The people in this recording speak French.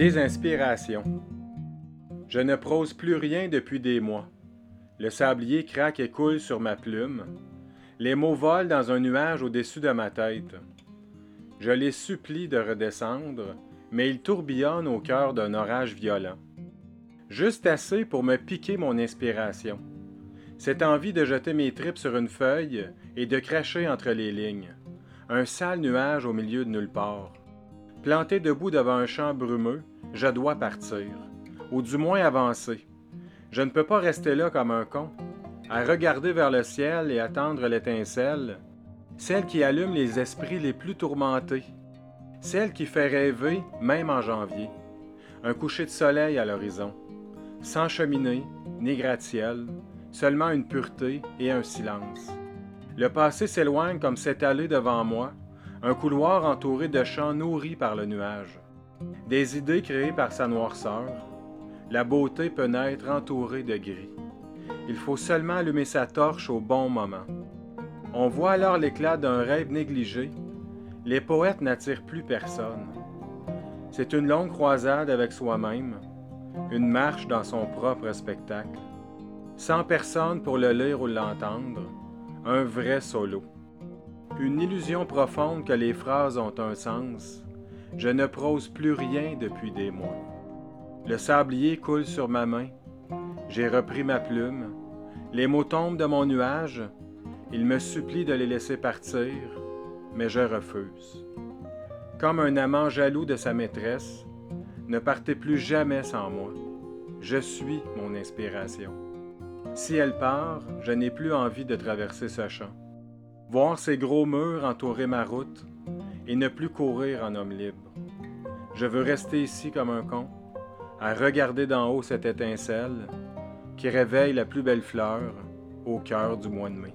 Désinspiration. Je ne prose plus rien depuis des mois. Le sablier craque et coule sur ma plume. Les mots volent dans un nuage au-dessus de ma tête. Je les supplie de redescendre, mais ils tourbillonnent au cœur d'un orage violent. Juste assez pour me piquer mon inspiration. Cette envie de jeter mes tripes sur une feuille et de cracher entre les lignes. Un sale nuage au milieu de nulle part. Planté debout devant un champ brumeux, je dois partir, ou du moins avancer. Je ne peux pas rester là comme un con, à regarder vers le ciel et attendre l'étincelle, celle qui allume les esprits les plus tourmentés, celle qui fait rêver même en janvier. Un coucher de soleil à l'horizon, sans cheminée ni gratte-ciel, seulement une pureté et un silence. Le passé s'éloigne comme s'étaler devant moi, un couloir entouré de champs nourris par le nuage. Des idées créées par sa noirceur. La beauté peut naître entourée de gris. Il faut seulement allumer sa torche au bon moment. On voit alors l'éclat d'un rêve négligé. Les poètes n'attirent plus personne. C'est une longue croisade avec soi-même, une marche dans son propre spectacle. Sans personne pour le lire ou l'entendre, un vrai solo une illusion profonde que les phrases ont un sens. Je ne prose plus rien depuis des mois. Le sablier coule sur ma main. J'ai repris ma plume. Les mots tombent de mon nuage. Il me supplie de les laisser partir, mais je refuse. Comme un amant jaloux de sa maîtresse, ne partez plus jamais sans moi. Je suis mon inspiration. Si elle part, je n'ai plus envie de traverser ce champ voir ces gros murs entourer ma route et ne plus courir en homme libre. Je veux rester ici comme un con, à regarder d'en haut cette étincelle qui réveille la plus belle fleur au cœur du mois de mai.